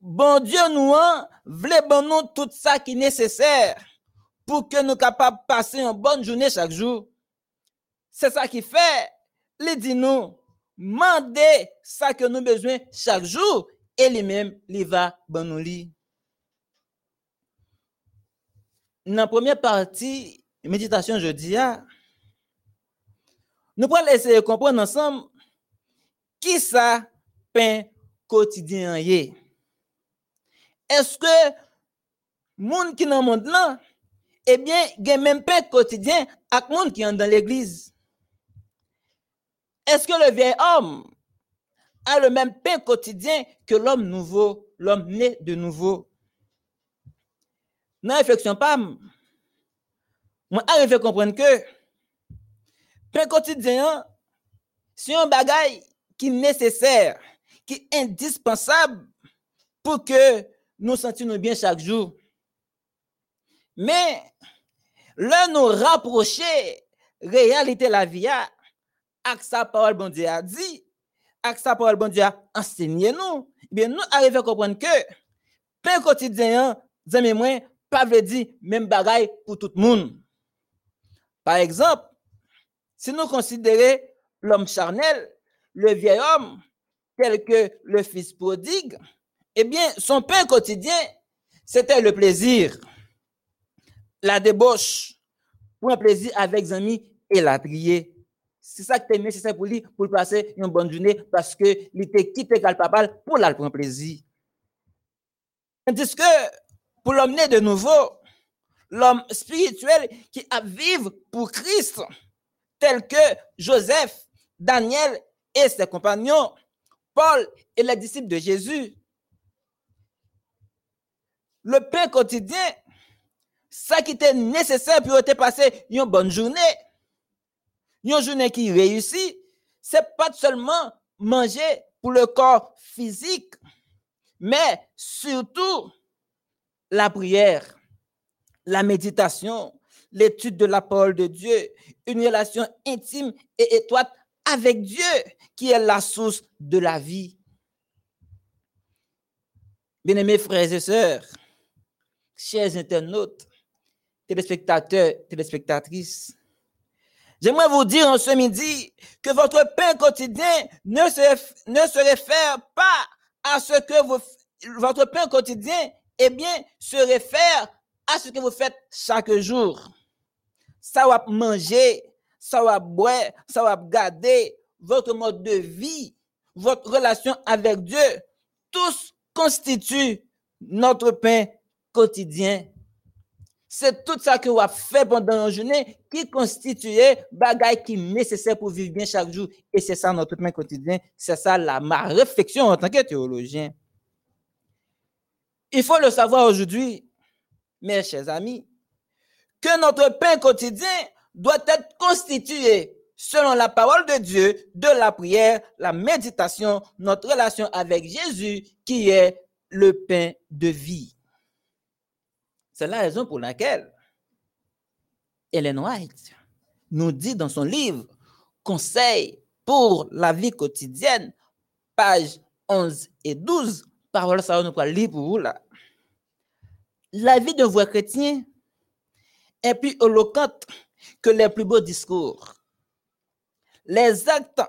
Bon Dieu nous a voulait bon nous tout ça qui est nécessaire pour que nous capables passer une bonne journée chaque jour. C'est ça qui fait, les dit nous, mandez ça que nous besoin chaque jour et lui-même, il va nous lit. Dans la première partie, méditation jeudi, nous allons essayer de comprendre ensemble qui ça que monde qui dans le monde là, eh bien, il y a même pain quotidien avec monde qui est dans l'église? Est-ce que le vieil homme a le même pain quotidien que l'homme nouveau, l'homme né de nouveau? Dans la réflexion, pas, moi, arrive à comprendre que pain quotidien, c'est un bagage qui est indispensable pour que nous sentions bien chaque jour. Mais, là, nous rapprocher réalité la vie avec sa parole bon Dieu a dit, avec sa parole bon Dieu a enseigné nous, eh bien nous arrivons à comprendre que pain quotidien, amis moi, pas veut dire même bagaille pour tout le monde. Par exemple, si nous considérons l'homme charnel, le vieil homme, tel que le fils prodigue, eh bien, son pain quotidien, c'était le plaisir, la débauche, pour un plaisir avec les amis et la prière. C'est ça qui est nécessaire pour lui, pour passer une bonne journée, parce qu'il était quitté papa pour la prendre plaisir. Tandis que pour l'emmener de nouveau, l'homme spirituel qui a vivre pour Christ, tel que Joseph, Daniel et ses compagnons, Paul et les disciples de Jésus. Le pain quotidien, ça qui était nécessaire pour te passer une bonne journée, une journée qui réussit, c'est pas seulement manger pour le corps physique, mais surtout la prière, la méditation, l'étude de la parole de Dieu, une relation intime et étroite avec Dieu qui est la source de la vie. Bien-aimés frères et sœurs, chers internautes, téléspectateurs, téléspectatrices, j'aimerais vous dire en ce midi que votre pain quotidien ne se, ne se réfère pas à ce que vous, votre pain quotidien, eh bien, se réfère à ce que vous faites chaque jour. Ça va manger, ça va boire, ça va garder votre mode de vie, votre relation avec Dieu. Tous constituent notre pain quotidien. C'est tout ça que vous fait pendant la journée qui constituait bagaille qui est nécessaire pour vivre bien chaque jour. Et c'est ça notre pain quotidien. C'est ça la, ma réflexion en tant que théologien. Il faut le savoir aujourd'hui, mes chers amis, que notre pain quotidien doit être constitué selon la parole de Dieu, de la prière, la méditation, notre relation avec Jésus, qui est le pain de vie. C'est la raison pour laquelle Ellen White nous dit dans son livre Conseil pour la vie quotidienne, page 11 et 12, parole ça nous lire pour vous là. La vie d'un vrai chrétien est plus éloquente que les plus beaux discours. Les actes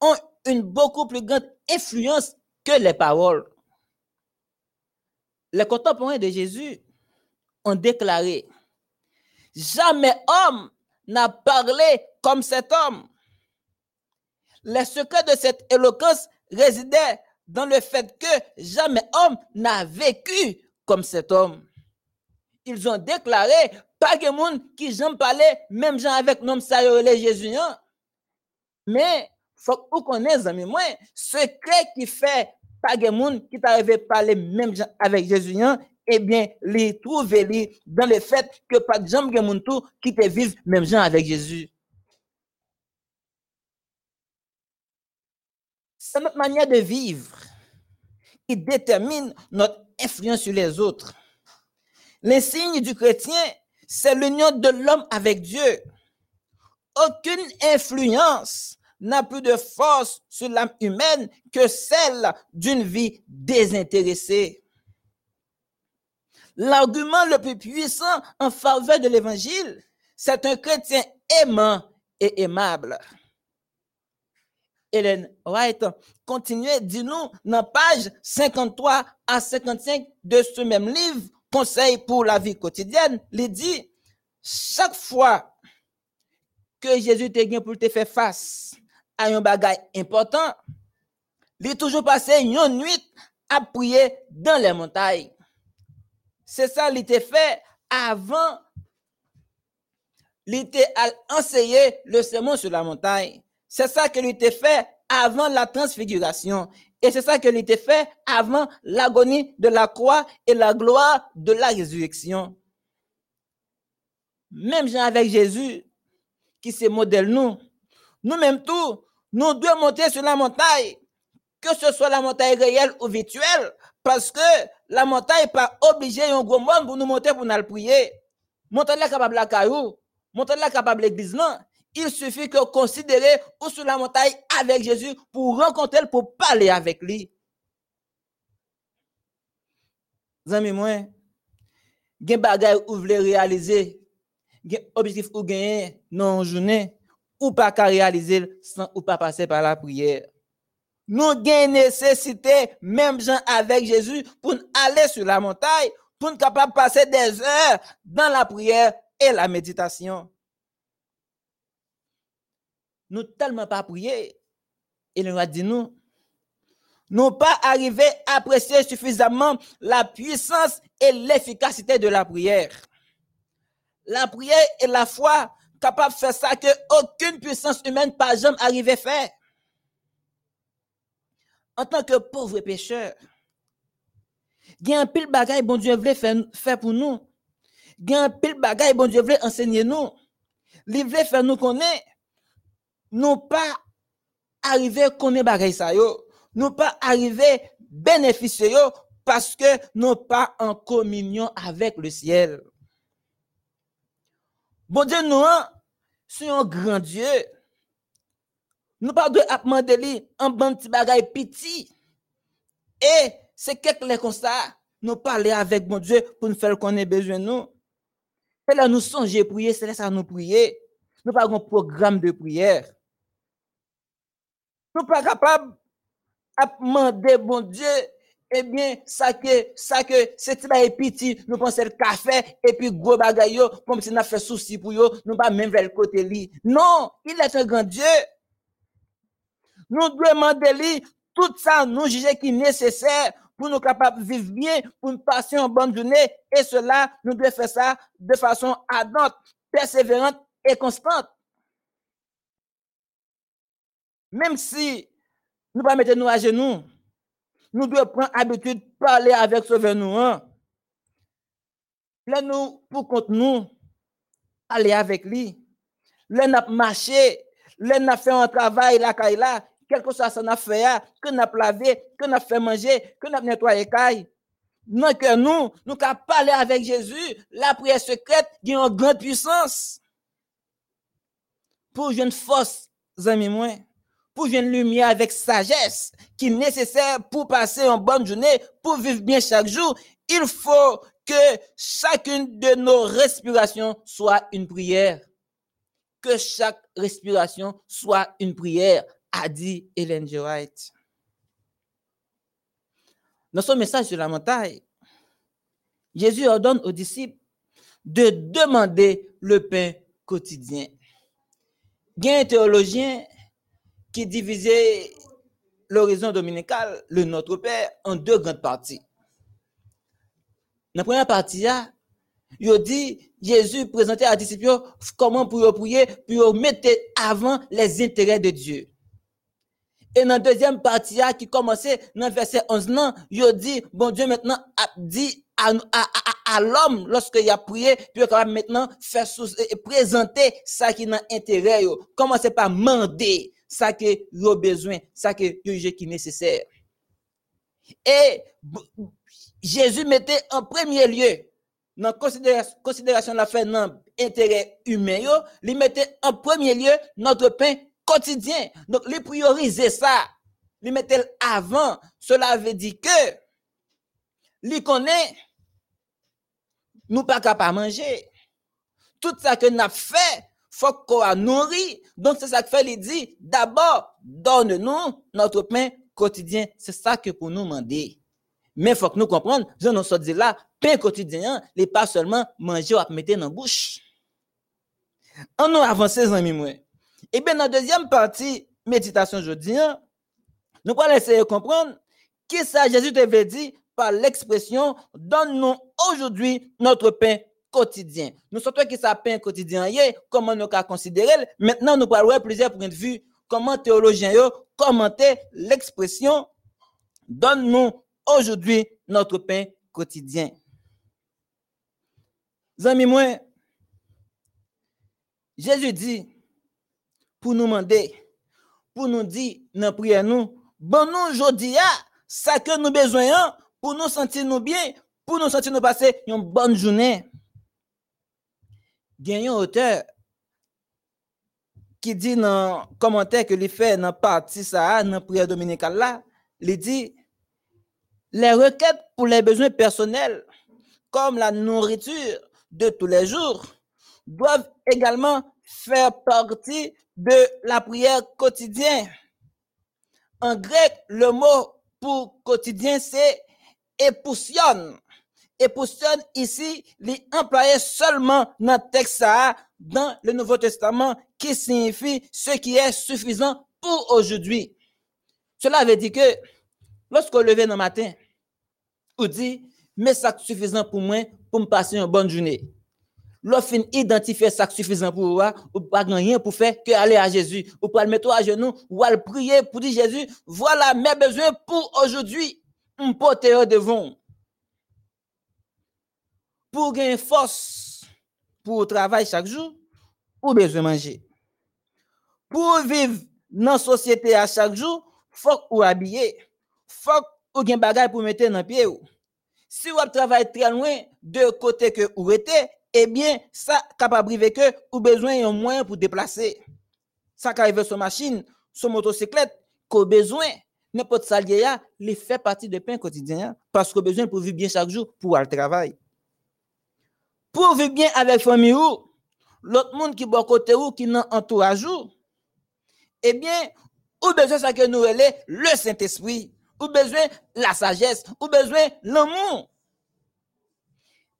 ont une beaucoup plus grande influence que les paroles. Les contemporains de Jésus ont déclaré, jamais homme n'a parlé comme cet homme. Le secret de cette éloquence résidait dans le fait que jamais homme n'a vécu comme cet homme. Ils ont déclaré, pas de monde qui j'en parlait, même gens avec nom ça les Jésus. Hein. Mais, faut que vous connaissez, amis, moi, secret qui fait pas de monde qui t'arrive à parler même avec Jésus, hein, eh bien, les trouver dans le fait que pas de gens qui te vivent même gens avec Jésus. C'est notre manière de vivre qui détermine notre influence sur les autres. L'insigne du chrétien, c'est l'union de l'homme avec Dieu. Aucune influence n'a plus de force sur l'âme humaine que celle d'une vie désintéressée. L'argument le plus puissant en faveur de l'évangile, c'est un chrétien aimant et aimable. Hélène White continuait, dis-nous, dans page 53 à 55 de ce même livre, Conseil pour la vie quotidienne, il dit, chaque fois que Jésus te gagne pour te faire face à un bagage important, il est toujours passé une nuit à prier dans les montagnes. C'est ça, il était fait avant, il était enseigné le sermon sur la montagne. C'est ça qu'il était fait avant la transfiguration. Et c'est ça qu'il était fait avant l'agonie de la croix et la gloire de la résurrection. Même Jean avec Jésus, qui se modèle nous, nous-mêmes tout, nous devons monter sur la montagne, que ce soit la montagne réelle ou virtuelle, parce que la montagne n'est pas obligée un gros monde pour nous monter pour nous prier. Montagne est capable la caillou, montagne capable l'église non. Il suffit que considérer ou sur la montagne avec Jésus pour rencontrer, pour parler avec lui. Zami moi, gen bagay ou vle réaliser, gen objectif ou gagner non journée ou pas qu'à réaliser sans ou pas passer par la prière. Nous avons nécessité, même gens avec Jésus, pour aller sur la montagne, capable de passer des heures dans la prière et la méditation nous tellement pas prié. Et nous a dit nous, nous pas arrivé à apprécier suffisamment la puissance et l'efficacité de la prière. La prière et la foi capable de faire ça que aucune puissance humaine pas jamais arrivé à faire. En tant que pauvre pécheur, il y a un pile bagaille bon Dieu voulait faire, faire pour nous. Il y a un pile bagaille bon Dieu voulait enseigner nous. Il voulait faire nous connaître nous pas arrivé connaître bagay ça yo, nous pas arrivé bénéficier parce que nous pas en communion avec le ciel. Bon Dieu nous c'est un grand Dieu. Nous pas de demander un bon petit bagay petit. Et c'est quelque comme ça, nous parler avec bon Dieu pour nous faire qu'on ait besoin nous. Et là nous songer prier, c'est là ça nous prier. Nous pas un programme de prière. Nous pas capables de demander, bon Dieu, eh bien, ça que, ça que, c'est petit, nous pensons le café, et puis gros bagay comme si nous fait souci pour yo, nous pas même vers le côté li. Non, il est un grand Dieu. Nous demandons lui tout ça, nous juger qui est nécessaire pour nous capables de vivre bien, pour nous passer une bonne journée, et cela, nous devons faire ça de façon ardente, persévérante et constante. Même si nous ne pas mettre nous à genoux, nous devons prendre l'habitude de parler avec ce nous. Hein. Nous, pour contre nous, aller avec lui. Là, nous marché, là, nous fait un travail, là, là, quelque chose ça n'a fait, que nous avons lavé, que nous fait manger, que nous avons nettoyé caille. Non, que nous, nous avons parler avec Jésus, la prière secrète qui a une grande puissance. Pour une force, amis moi pour une lumière avec sagesse qui est nécessaire pour passer une bonne journée, pour vivre bien chaque jour, il faut que chacune de nos respirations soit une prière. Que chaque respiration soit une prière, a dit Hélène G. White. Dans son message sur la montagne, Jésus ordonne aux disciples de demander le pain quotidien. Un théologien qui divisait l'horizon dominical, le Notre Père, en deux grandes parties. Dans la première partie, il dit, Jésus présentait à disciples comment pour prier, pour mettre avant les intérêts de Dieu. Et dans la deuxième partie, qui commençait dans le verset 11, il dit, bon Dieu maintenant a dit à, l'homme, lorsqu'il a prié, puis il maintenant faire présenter ça qui n'a intérêt. Commencez par demander ça que vous besoin, ça que vous qui est nécessaire. Et Jésus mettait en premier lieu, dans considération, considération de la fin, dans intérêt humain, il mettait en premier lieu notre pain quotidien. Donc, les prioriser ça, les mettre avant. Cela veut dire que, les connaît, nous pas capable manger. Tout ça que nous avons fait, faut qu'on a nourri. Donc, c'est ça que fait, il dit, d'abord, donne-nous notre pain quotidien. C'est ça que pour nous demander. Mais faut que nous comprenions, je nous sommes dit là, pain quotidien, n'est pas seulement manger ou mettre dans la bouche. On nous avance, amis, moi. Et eh bien, dans la deuxième partie, méditation aujourd'hui, hein, nous allons essayer de comprendre ça Jésus t'avait dit par l'expression donne-nous aujourd'hui notre pain quotidien. Nous savons qui ça pain quotidien comment nous considérer. Maintenant, nous parlons plusieurs points de vue, comment théologiens commenter l'expression donne-nous aujourd'hui notre pain quotidien. Amis, moi, Jésus dit, pour nous demander, pour nous dire, dans prière nous, bon nous aujourd'hui, ça que nous besoin pour nous sentir nous bien, pour nous sentir nous passer une bonne journée. A un auteur qui dit dans le commentaire que lui fait dans la partie dans la prière dominicale là, il dit, les requêtes pour les besoins personnels, comme la nourriture de tous les jours, doivent également faire partie de la prière quotidienne. En grec, le mot pour quotidien, épousionne. Épousionne ici, est employé seulement dans le texte dans le Nouveau Testament, qui signifie ce qui est suffisant pour aujourd'hui. Cela veut dire que lorsqu'on dans le matin, on dit, mais ça suffisant pour moi pour me passer une bonne journée. Lorsqu'on identifie ça suffisant pour vous, ou pas rien pour faire que aller à Jésus, ou pas le mettre à genoux, ou à prier pour dire Jésus, voilà mes besoins pour aujourd'hui. Un pote devant. Pour gagner force pour travailler chaque jour, ou besoin manger? Pour vivre dans la société à chaque jour, faut ou habiller. Faut ou gen bagay pour mettre dans pied Si vous travaillez très loin de côté que vous êtes, eh bien, ça capable de que ou besoin un moyen pour déplacer. Ça arrive sur machine, sur motocyclette, qu'au besoin, n'importe salier il fait partie de pain quotidien parce que besoin pour vivre bien chaque jour pour aller travail. Pour vivre bien avec famille ou l'autre monde qui est côté ou qui n'a entourage ou, eh bien, ou besoin ça que nous le Saint-Esprit, ou besoin la sagesse, ou besoin l'amour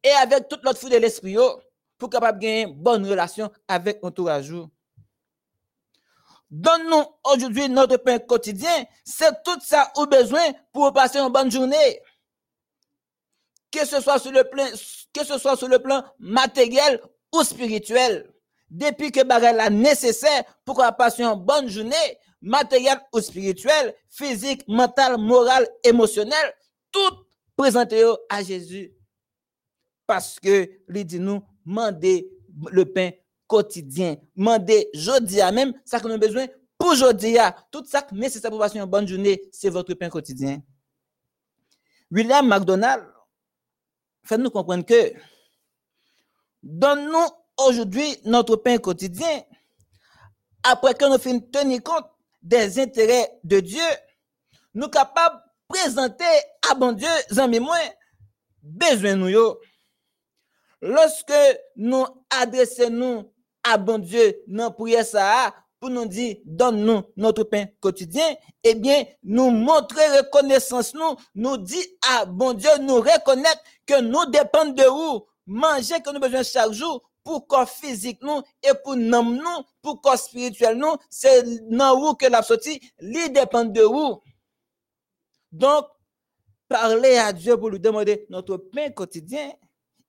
et avec toute l'autre fou de l'esprit pour capable gagner une bonne relation avec entourage. Donne-nous aujourd'hui notre pain quotidien. C'est tout ça au besoin pour passer une bonne journée. Que ce soit sur le plan, que ce soit sur le plan matériel ou spirituel. Depuis que bagage la nécessaire pour passer une bonne journée, matériel ou spirituel, physique, mental, moral, émotionnel, tout présenté à Jésus parce que il dit nous mandez le pain quotidien, mandez jeudi à même ça que nous avons besoin pour aujourd'hui tout ça nécessaire pour passer une bonne journée, c'est votre pain quotidien. William McDonald fait nous comprendre que donne-nous aujourd'hui notre pain quotidien après que nous finissons tenir compte des intérêts de Dieu, nous capables de présenter à bon Dieu, amis moi, besoin nous. Lorsque nous adressons-nous à bon Dieu dans prière ça, pour nous dire, donne-nous notre pain quotidien, eh bien, nous montrer reconnaissance, nous, nous dit à bon Dieu, nous reconnaître que nous dépendons de vous, manger que nous besoin chaque jour, pour corps physique et pour nous, nous, pour corps spirituel nous, c'est dans vous que la sortie, lui dépend de vous. Donc, parler à Dieu pour lui demander notre pain quotidien,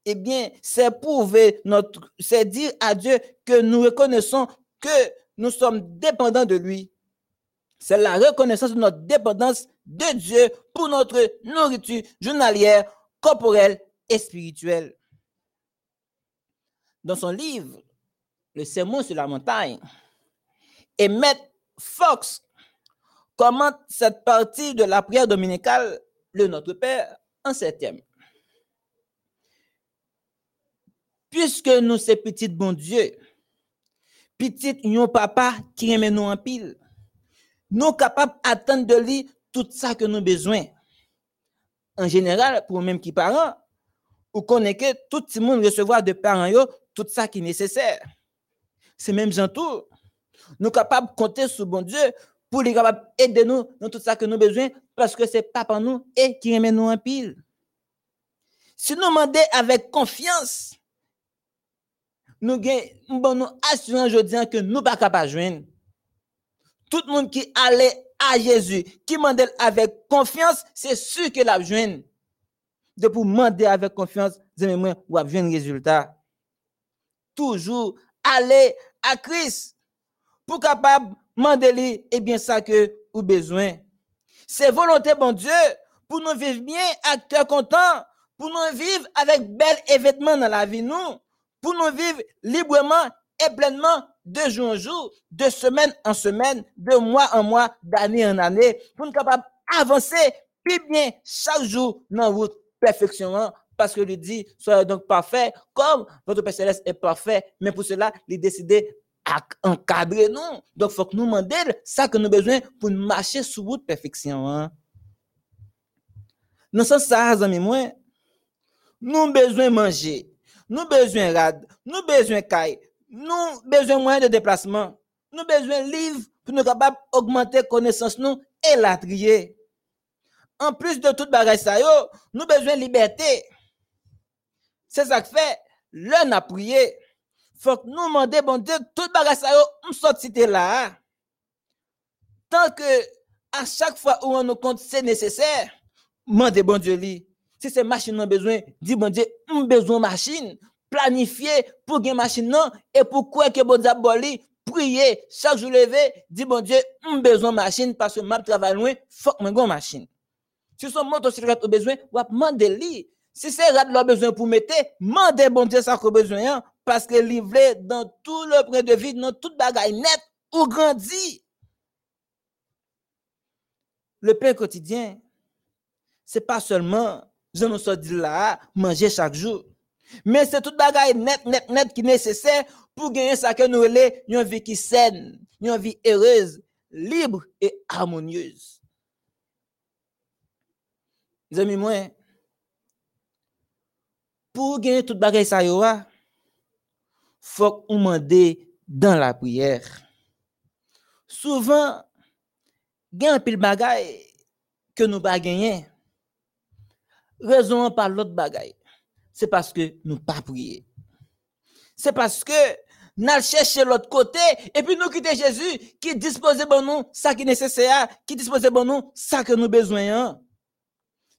eh bien, c'est prouver notre, c'est dire à Dieu que nous reconnaissons que nous sommes dépendants de lui. C'est la reconnaissance de notre dépendance de Dieu pour notre nourriture journalière, corporelle et spirituelle. Dans son livre, Le sermon sur la montagne, Emmett Fox commente cette partie de la prière dominicale, le Notre Père, en septième. puisque nous, ces petits bon Dieu, petit yon papa qui aime nous en pile. Nous capables d'attendre de lui tout ça que nous besoin. En général, pour même qui parents, ou connaît que tout le monde recevoir de parents yo, tout ça qui est nécessaire. C'est même gentil. Nous capables de compter sur bon Dieu pour les capables aider nous dans tout ça que nous besoin parce que c'est papa nous et qui aime nous en pile. Si nous demandons avec confiance, nous bon nous assurons aujourd'hui que nous pas capable joindre. Tout le monde qui allait à Jésus, qui demande avec confiance, c'est sûr que la joindre. De pour demander avec confiance, moi ou un résultat. Toujours aller à Christ pour capable demander et bien ça que vous besoin. C'est volonté bon Dieu pour nous vivre bien, acteur content, pour nous vivre avec bel événement dans la vie nous, pour nous vivre librement et pleinement de jour en jour, de semaine en semaine, de mois en mois, d'année en année, pour nous capables d'avancer plus bien chaque jour dans votre perfection. Hein. Parce que lui dit, soyez donc parfait, comme votre Père Céleste est parfait. Mais pour cela, il décidé à encadrer nous. Donc, il faut que nous demandions ça que nous avons besoin pour marcher sous votre perfection. Hein. Dans ce sens, nous avons besoin de manger, nous besoin rad, nous besoin caille, nous besoin de moyens de déplacement, nous besoin de livres pour nous capables d'augmenter connaissance nous et la trier. En plus de tout bagage ça yo, nous besoin liberté. C'est ça que fait, l'un a prié. Faut que nous demander bon Dieu tout bagage ça yo, on sorti là. Tant que à chaque fois où on nous compte c'est nécessaire, demandez bon Dieu lui. Si c'est machine a besoin, dis bon Dieu, on besoin machine planifier pour gagner machine non et pourquoi que bon Dieu prier chaque jour lever, dis bon Dieu, on besoin machine parce que m'a travail loin, faut que mon machine. Si son motocyclette au besoin, ou demander li. Si c'est rad le besoin pour mettre, mandez bon Dieu ça qu'on besoin, hein, parce que livré dans tout le point de vie, dans toute bagaille net, ou grandit. Le pain quotidien, c'est pas seulement, je nous suis dit là, manger chaque jour. Mais c'est toute bagaille net, net, net qui est nécessaire pour gagner ça que nous voulons, une vie qui saine, une vie heureuse, libre et harmonieuse. Les amis, moi, pour gagner toute bagaille ça, il faut qu'on dans la prière. Souvent, il y a un pile bagaille que nous pas gagner. Raison par l'autre bagaille. C'est parce que nous pas prier. C'est parce que nous chercher l'autre côté et puis nous quitter Jésus qui dispose de nous ça qui est nécessaire, qui dispose de nous ça que nous besoin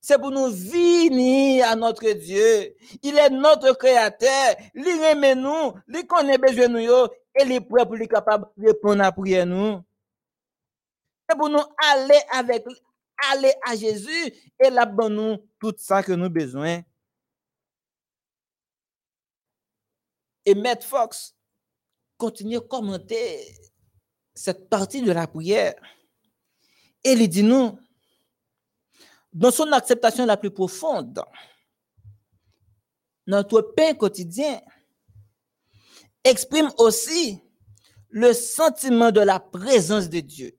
c'est pour nous venir à notre Dieu. Il est notre créateur. Il aime nous, il connaît besoin nous et il est prêt pour lui capable de répondre à prière nous. C'est pour nous aller avec aller à Jésus et là nous tout ça que nous besoin. Et Maître Fox continue à commenter cette partie de la prière. Et il dit nous, dans son acceptation la plus profonde, notre pain quotidien exprime aussi le sentiment de la présence de Dieu,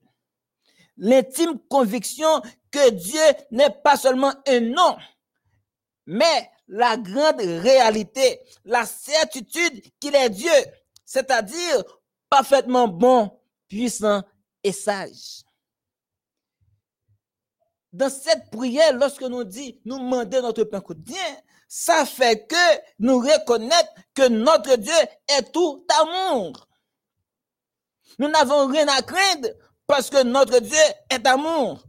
l'intime conviction que Dieu n'est pas seulement un nom, mais la grande réalité, la certitude qu'il est Dieu, c'est-à-dire parfaitement bon, puissant et sage dans cette prière, lorsque nous dit, nous demander notre pain quotidien, ça fait que nous reconnaître que notre Dieu est tout amour. Nous n'avons rien à craindre parce que notre Dieu est amour.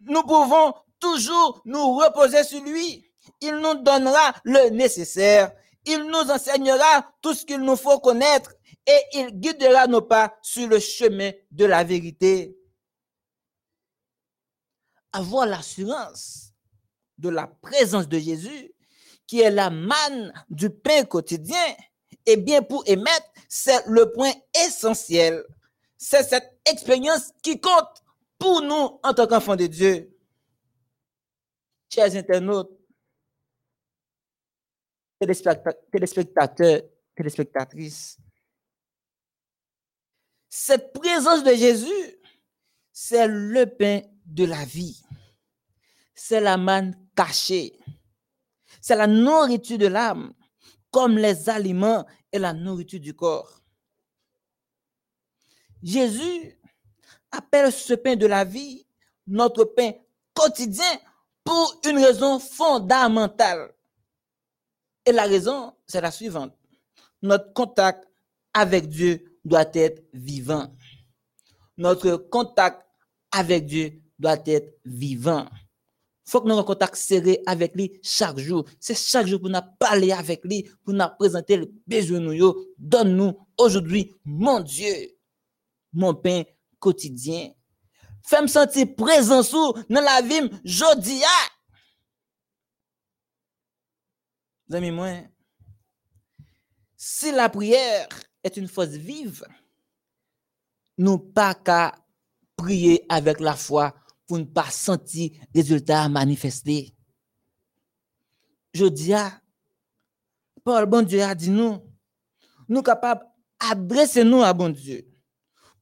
Nous pouvons toujours nous reposer sur lui. Il nous donnera le nécessaire. Il nous enseignera tout ce qu'il nous faut connaître et il guidera nos pas sur le chemin de la vérité avoir l'assurance de la présence de Jésus, qui est la manne du pain quotidien, et bien pour émettre, c'est le point essentiel. C'est cette expérience qui compte pour nous en tant qu'enfants de Dieu. Chers internautes, téléspectateurs, téléspectatrices, Cette présence de Jésus, c'est le pain de la vie. C'est la manne cachée. C'est la nourriture de l'âme, comme les aliments et la nourriture du corps. Jésus appelle ce pain de la vie notre pain quotidien pour une raison fondamentale. Et la raison, c'est la suivante. Notre contact avec Dieu doit être vivant. Notre contact avec Dieu doit être vivant. Il faut que nous un contact serré avec lui chaque jour. C'est chaque jour pour nous parler avec lui, pour nous présenter le besoin de nous. Donne-nous aujourd'hui, mon Dieu, mon pain quotidien. Fais-moi sentir présent dans la vie, jodi. Amis, moi, si la prière est une force vive, nous pas qu'à prier avec la foi pour ne pas sentir résultats manifestés. Je dis, Paul, bon Dieu a dit nous, nous capables d'adresser nous à bon Dieu.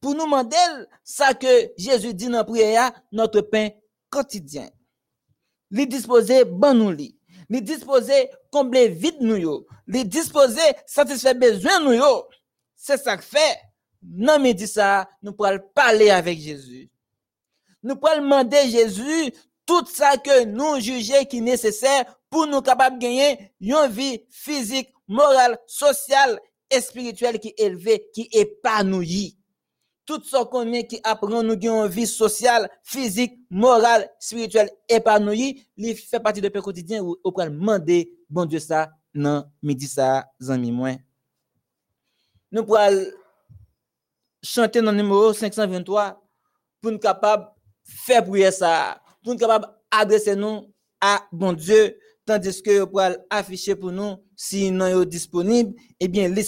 Pour nous demander ça que Jésus dit dans prière, notre pain quotidien. Les disposer, bon nous li disposer combler vide nous yo, li disposer satisfaire besoin nous yo. C'est ça que fait. Non mais dit ça, nous pourrons parler avec Jésus. Nous pourrons demander Jésus tout ça que nous jugeons qui nécessaire pour nous capables de gagner une vie physique, morale, sociale et spirituelle qui est élevée, qui épanouie tout ce qu'on est qui apprend nous une vie sociale, physique, morale, spirituelle épanouie, il fait partie de notre quotidien où on peut demander bon Dieu ça non midi ça zami moins. Nous pourrons chanter dans le numéro 523 pour nous capable faire prière ça, pour nous capable adresser nous à bon Dieu tandis que nous pourrons afficher pour nous si nous est disponible et eh bien les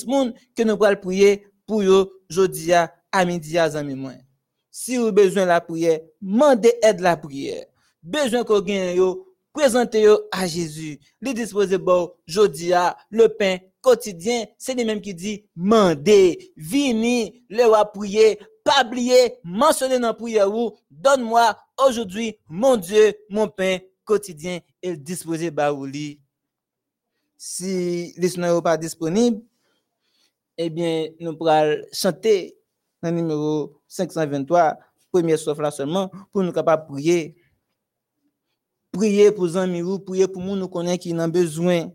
que nous pourrons prier pour eux aujourd'hui à midi. Si vous besoin la prière, demandez aide la prière. Besoin qu'on gagne yo, présentez à Jésus. Les disposer bon, jodi le pain quotidien, c'est lui même qui dit mandez, vini, le wa prier, pas oublier, mentionner dans prière donne-moi aujourd'hui mon Dieu, mon pain quotidien et disposer baouli. Si les n'est pas disponible, eh bien, nous pourrons chanter numéro 523, premier sauf là seulement, pour nous capables de prier. Prier pour les amis, prier pour nous, nous connaissons qui ont besoin.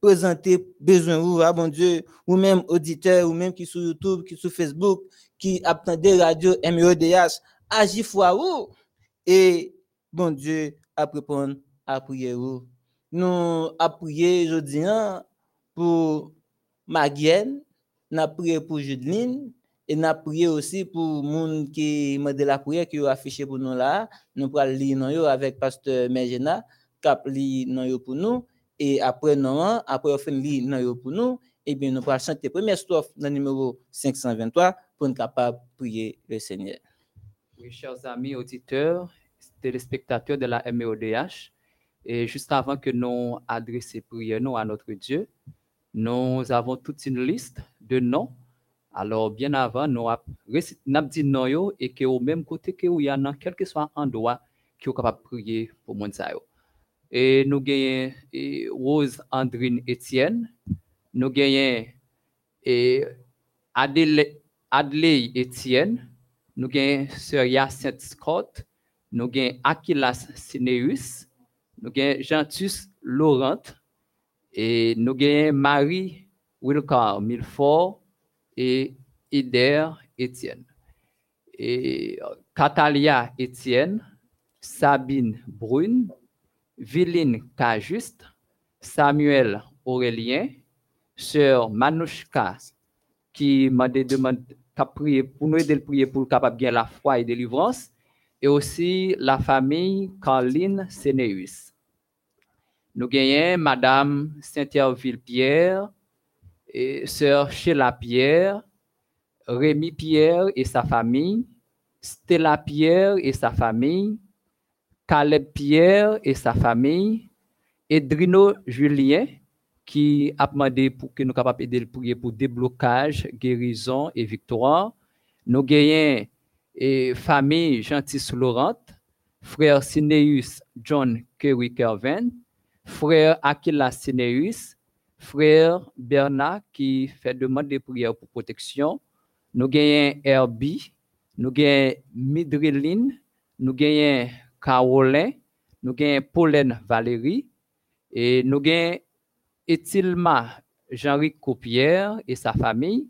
Présenter besoin ou à bon Dieu, ou même auditeurs, ou même qui sur YouTube, qui sur Facebook, qui attendent radio MEODH, agis foi ou. Et bon Dieu, à répondre à prier ou. Nous a prié aujourd'hui hein, pour Magienne, nous avons prié pour Judeline, et nous prié aussi pour les gens qui m'a de la prière qui ont affiché pour nous là. Nous pourrons lire avec pasteur Mergena, qui lire pour nous. Et après, nous, après, on fait lire pour nous. Et bien, nous pourrons chanter première strophe dans le numéro 523 pour être capable de prier le Seigneur. Oui, chers amis auditeurs, téléspectateurs de la MEODH, et juste avant que nous adressions prière à notre Dieu, nous avons toute une liste de noms alors, bien avant, nous avons dit non et que au même côté que il y a quel que soit endroit qui est capable de prier pour mon Et nous avons Rose Andrine Etienne, nous avons Adelaide Etienne, nous avons Sœur Yacinthe Scott, nous avons Aquilas Sineus, nous avons Jantus Laurent, et nous avons Marie Wilcar Milfort, et Ider Etienne. Et Catalia Etienne, Sabine Brune, Viline Cajuste, Samuel Aurélien, Sœur Manouchka, qui m'a demandé pour nous aider à prier pour capable bien la foi et délivrance, et aussi la famille Caroline Sénéus. Nous gagnons Madame Saint-Herville-Pierre, et sœur Sheila Pierre, Rémi Pierre et sa famille, Stella Pierre et sa famille, Caleb Pierre et sa famille, Edrino Julien, qui a demandé pour que nous capables de pour déblocage, guérison et victoire. Nous gagnons et famille Gentis Laurent, frère Sineus John Kerry Kervin, frère Aquila Sineus, frère Bernard qui fait demande de prière pour protection. Nous gagnons Herbie, nous gagnons Midriline, nous gagnons Caroline, nous gagnons Pauline Valérie, et nous gagnons Etilma Jean-Ric Coupière et sa famille.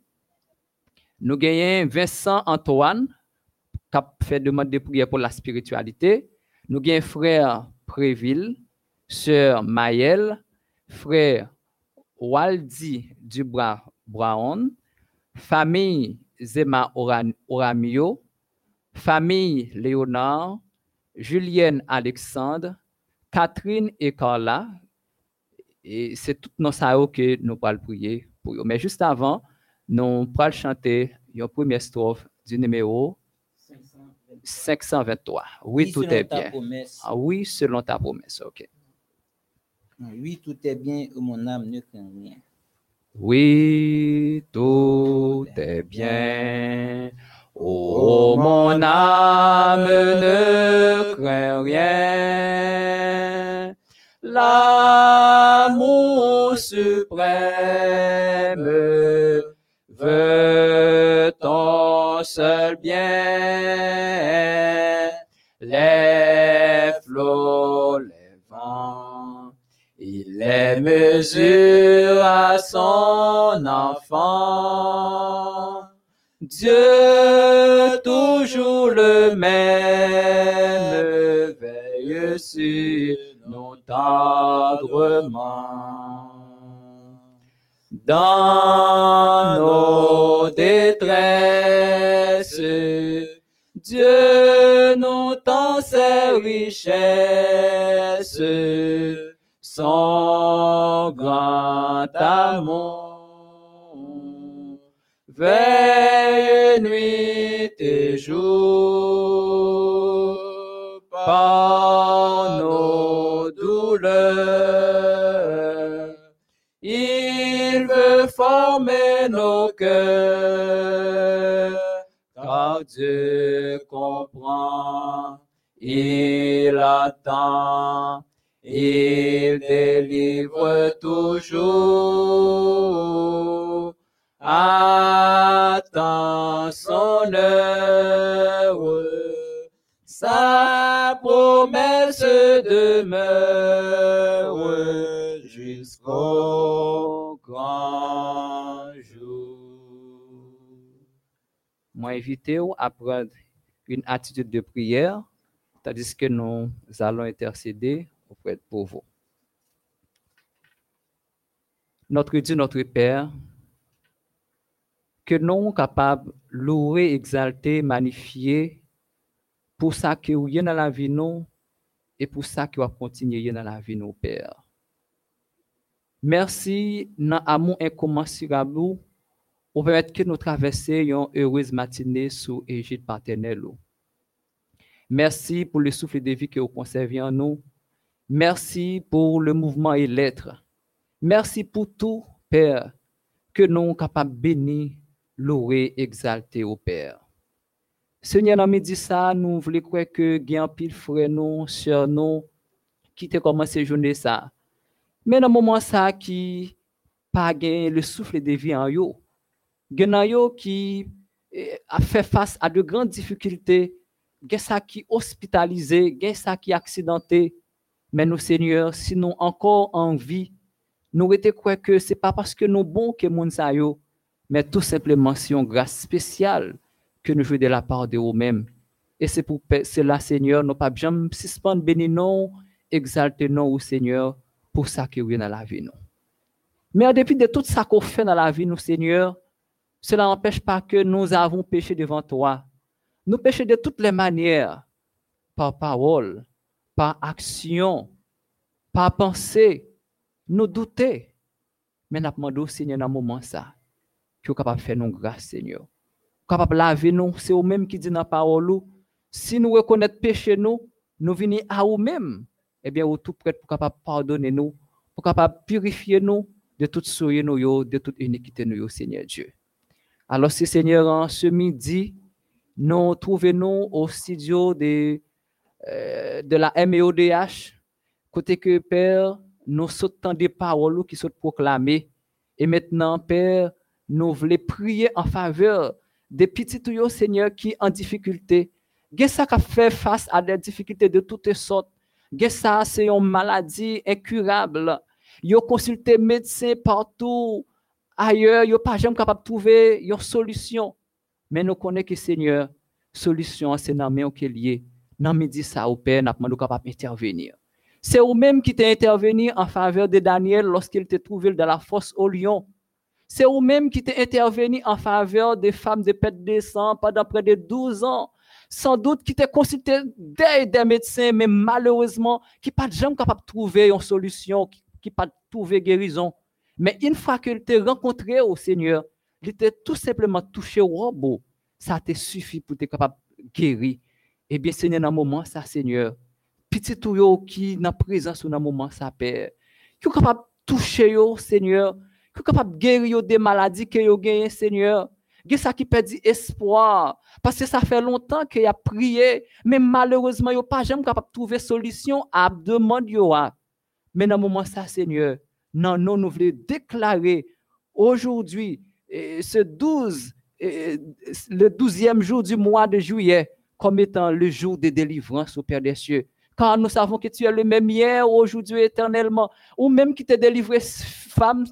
Nous gagnons Vincent Antoine, qui fait demande de prière pour la spiritualité. Nous gagnons frère Préville, sœur Maëlle, frère Waldi Dubra Brown, famille Zema Oramio, famille Léonard, Julienne Alexandre, Catherine et Carla. Et c'est tout nos ça que nous allons prier pour eux. Mais juste avant, nous allons chanter une première strophe du numéro 523. Oui, tout est bien. Ah, oui, selon ta promesse. OK. Oui, tout est bien, mon âme ne craint rien. Oui, tout est bien. Oh, mon âme ne craint rien. L'amour suprême veut ton seul bien flots, les vents, il les mesure à son enfant. Dieu, toujours le même, veille sur nous tendrement. Dans nos détresses, Dieu nous tend ses richesses, amour. Veille nuit et jour, par nos douleurs, il veut former nos cœurs, car Dieu comprend, il attend, il délivre toujours. Attends son heure, sa promesse demeure jusqu'au grand jour. Moi, invité à prendre une attitude de prière, tandis que nous allons intercéder vous. Notre Dieu, notre Père, que nous sommes capables de louer, exalter, magnifier pour ça que vous dans la vie nous et pour ça que va continuer dans la vie nous, Père. Merci dans amour incommensurable pour que nous traversions une heureuse matinée sous égide paternelle. Merci pour le souffle de vie que vous conservez en nous. Merci pour le mouvement et l'être. Merci pour tout, Père, que nous sommes capables de bénir louer, exalter au Père. Seigneur, dans midi ça, nous voulons croire que gain pile nous, sœur nous, qui te commencé ça. Mais dans moment ça qui pas le souffle de vie en yo, yo qui a fait face à de grandes difficultés, gen ça qui hospitalisé, gen ça qui accidenté. Mais nous Seigneur, si nous encore en vie, nous était croire que c'est pas parce que nous bons que sa yo, mais tout simplement c'est une grâce spéciale que nous jouons de la part de vous-mêmes. Et c'est pour cela, Seigneur, nous pas jamais suspendre, bénir non, exalter au Seigneur pour ça que vous dans la vie. nous. Mais en dépit de tout ça qu'on fait dans la vie, nous, Seigneur, cela n'empêche pas que nous avons péché devant toi. Nous péchons de toutes les manières, par parole, par action, par pensée, nous douter. Mais nous demandons, Seigneur, dans moment ça, que vous capable de faire nos grâce, Seigneur. Capable de laver nous, c'est vous-même qui dit dans la parole, si nous reconnaissons péché nous, nous venons à vous-même, eh bien, vous tout prêt pour capable pardonner nous, pour capable purifier nous de toute souillure nous, de toute iniquité nous, Seigneur Dieu. Alors, si Seigneur, en ce midi, nous trouvons au studio de, euh, de la MEODH, côté que Père, nous sautons des paroles qui sont proclamées. Et maintenant, Père, nous voulons prier en faveur des petits tuyaux, Seigneur, qui en difficulté. Qu'est-ce qui fait face à des difficultés de toutes sortes? Qu'est-ce c'est une maladie incurable? Ils ont consulté médecins partout ailleurs, ils pas jamais capable de trouver une solution. Mais nous connaissons que Seigneur, solution, c'est dans main qui est lié. Dans midi Père, nous sommes capables d'intervenir. C'est vous-même qui t'es intervenu en faveur de Daniel lorsqu'il t'est trouvé dans la fosse au lion. C'est vous-même qui t'es intervenu en faveur des femmes de pète de sang pendant près de 12 ans. Sans doute qui t'est consulté des, médecins, mais malheureusement, qui pas jamais capable de trouver une solution, qui, pas trouver guérison. Mais une fois qu'il t'a rencontré au Seigneur, il était tout simplement touché au robot. Ça t'a suffi pour être capable de guérir. Eh bien, Seigneur, dans un moment, ça, Seigneur, petit tout qui dans présence dans un moment, ça, Père, qui est capable de toucher, au Seigneur, qui est capable de guérir des maladies que vous gagnez, Seigneur. Il ça qui perd espoir. Parce que ça fait longtemps qu'il a prié, mais malheureusement, n'a pas jamais capable de trouver solution à demander. Mais dans un moment, ça, Seigneur, non, non, nous voulons déclarer aujourd'hui, ce 12, le 12e jour du mois de juillet, comme étant le jour de délivrance au Père des cieux. Car nous savons que tu es le même hier, aujourd'hui, éternellement. Ou même qui t'a délivré, femme,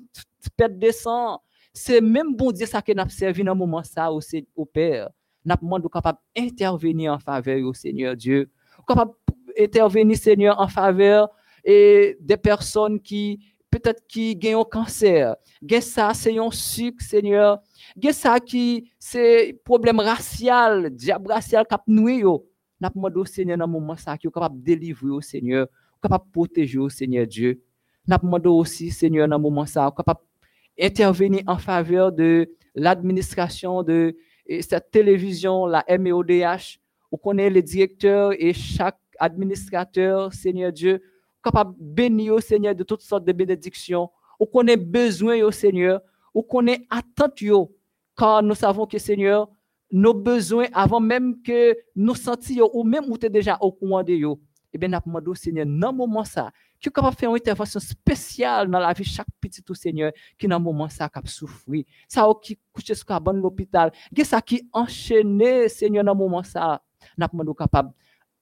perte de sang. C'est même bon Dieu ça que nous servi dans le moment ça au, au Père. Nous demandons capable d'intervenir en faveur au Seigneur Dieu. Capable d'intervenir, Seigneur, en faveur et des personnes qui peut-être qui ont un cancer. Ça, c'est un sucre, Seigneur. Gen ça qui, c'est problème racial, diable racial qui nous yo. N'a demandé au Seigneur dans moment qui est capable de délivrer Seigneur, capable de protéger Seigneur Dieu. N'a demandé aussi Seigneur dans moment ça capable intervenir en faveur de l'administration de cette télévision, la MEODH. On connaît les directeurs et chaque administrateur, Seigneur Dieu, capable de bénir au Seigneur de toutes sortes de bénédictions. On connaît besoin au Seigneur. On connaît attente car nous savons que Seigneur, nos besoins avant même que nous sentions ou même où tu es déjà au courant de eux. Eh bien, nous demandé au Seigneur, dans moment ça, tu es capable de faire une intervention spéciale dans la vie de chaque petit tout Seigneur qui dans moment ça a souffrir. Ça qui couché sur le l'hôpital. qui ça qui enchaîné Seigneur dans moment ça? Nous demandé capable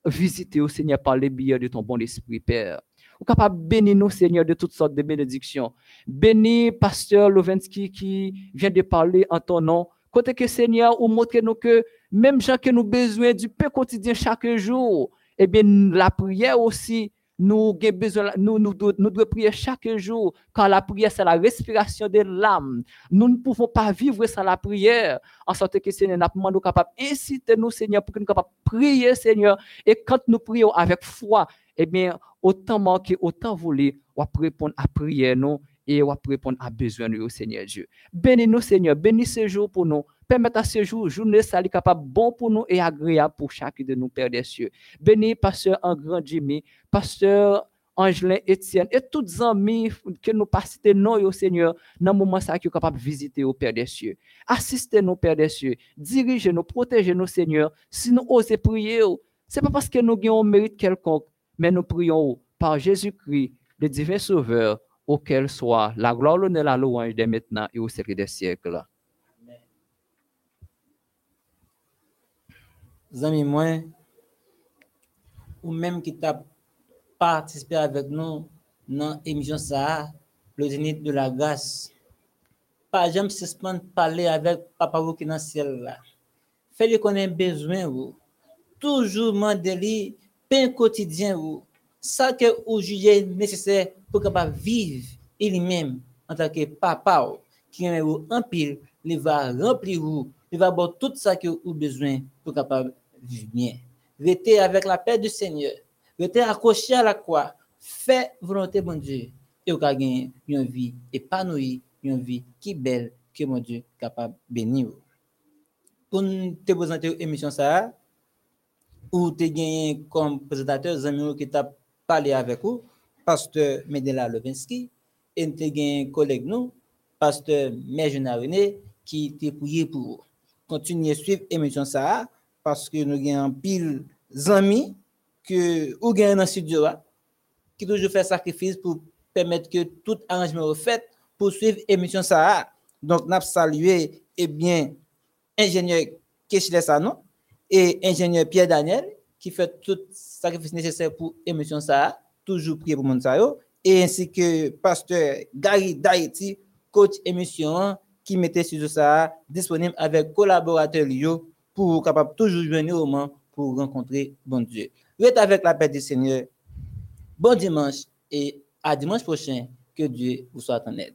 visiter au Seigneur par les biais de ton bon esprit Père ou capable de bénir nous, Seigneur, de toutes sortes de bénédictions. Bénis Pasteur Lovensky qui vient de parler en ton nom. Côté que Seigneur, ou montre nous que même gens que nous besoin du pain quotidien chaque jour, eh bien, la prière aussi, nous, besoin, nous, nous, nous devons prier chaque jour, car la prière, c'est la respiration de l'âme. Nous ne pouvons pas vivre sans la prière, en sorte que Seigneur, nous capable d'inciter nous, Seigneur, pour que nous capables de prier, Seigneur. Et quand nous prions avec foi, eh bien, autant manquer, autant voler, on va répondre à prière nous et on va répondre à besoin nous, Seigneur Dieu. Bénis-nous, Seigneur, bénis ce jour pour nous. Permette à ce jour, journée ça capable bon pour nous et agréable pour chacun de nous, Père des cieux. Bénis pasteur Grand Jimmy, pasteur Angelin Etienne et toutes les amis que nous passons nous, au Seigneur, dans le moment ça qui est capable de visiter Père des cieux. Assistez-nous, Père des cieux. Dirigez-nous, protégez-nous, Seigneur. Si nous osons prier, ce n'est pas parce que nous avons un mérite quelconque, mais nous prions par Jésus-Christ, le divin Sauveur, auquel soit la gloire, l'honneur, la louange dès maintenant et au siècle des siècles. Amis moi, ou même qui t'a participé avec nous dans l'émission ça, le zénith de la grâce. Pas jamais suspendre parler avec papa vous qui est dans le ciel là. Faites-le qu'on ait besoin vous. Toujours demander pain quotidien ou ça que vous jugez nécessaire pour capable vivre lui-même en tant que papa qui aime vous en pile, il va remplir vous, il va avoir tout ça que vous besoin pour capable vivre bien. Restez avec la paix du Seigneur. Restez accroché à la croix. Faites volonté bon Dieu et vous gagner une vie épanouie, une vie qui belle que mon Dieu capable bénir. Pour te présenter l'émission ça, ou tu gagné comme présentateur Zamiro qui t'a parlé avec vous, pasteur Medela Levinsky, et tu gagné collègue nous, pasteur Merjena René, qui t'a prié pour vous. Continuez à suivre l'émission ça parce que nous avons pile d'amis que ou gagne dans studio qui toujours fait sacrifice pour permettre que tout arrangement soit fait pour suivre l'émission ça. Donc, nous salué et bien ingénieur Keshile Sanon et ingénieur Pierre Daniel qui fait tout sacrifice nécessaire pour l'émission ça, toujours prier pour mon et ainsi que pasteur Gary Daiti, coach émission qui mettait sur ça disponible avec collaborateurs pour capable toujours venir au moment pour rencontrer bon Dieu. Reste avec la paix du Seigneur. Bon dimanche et à dimanche prochain. Que Dieu vous soit en aide.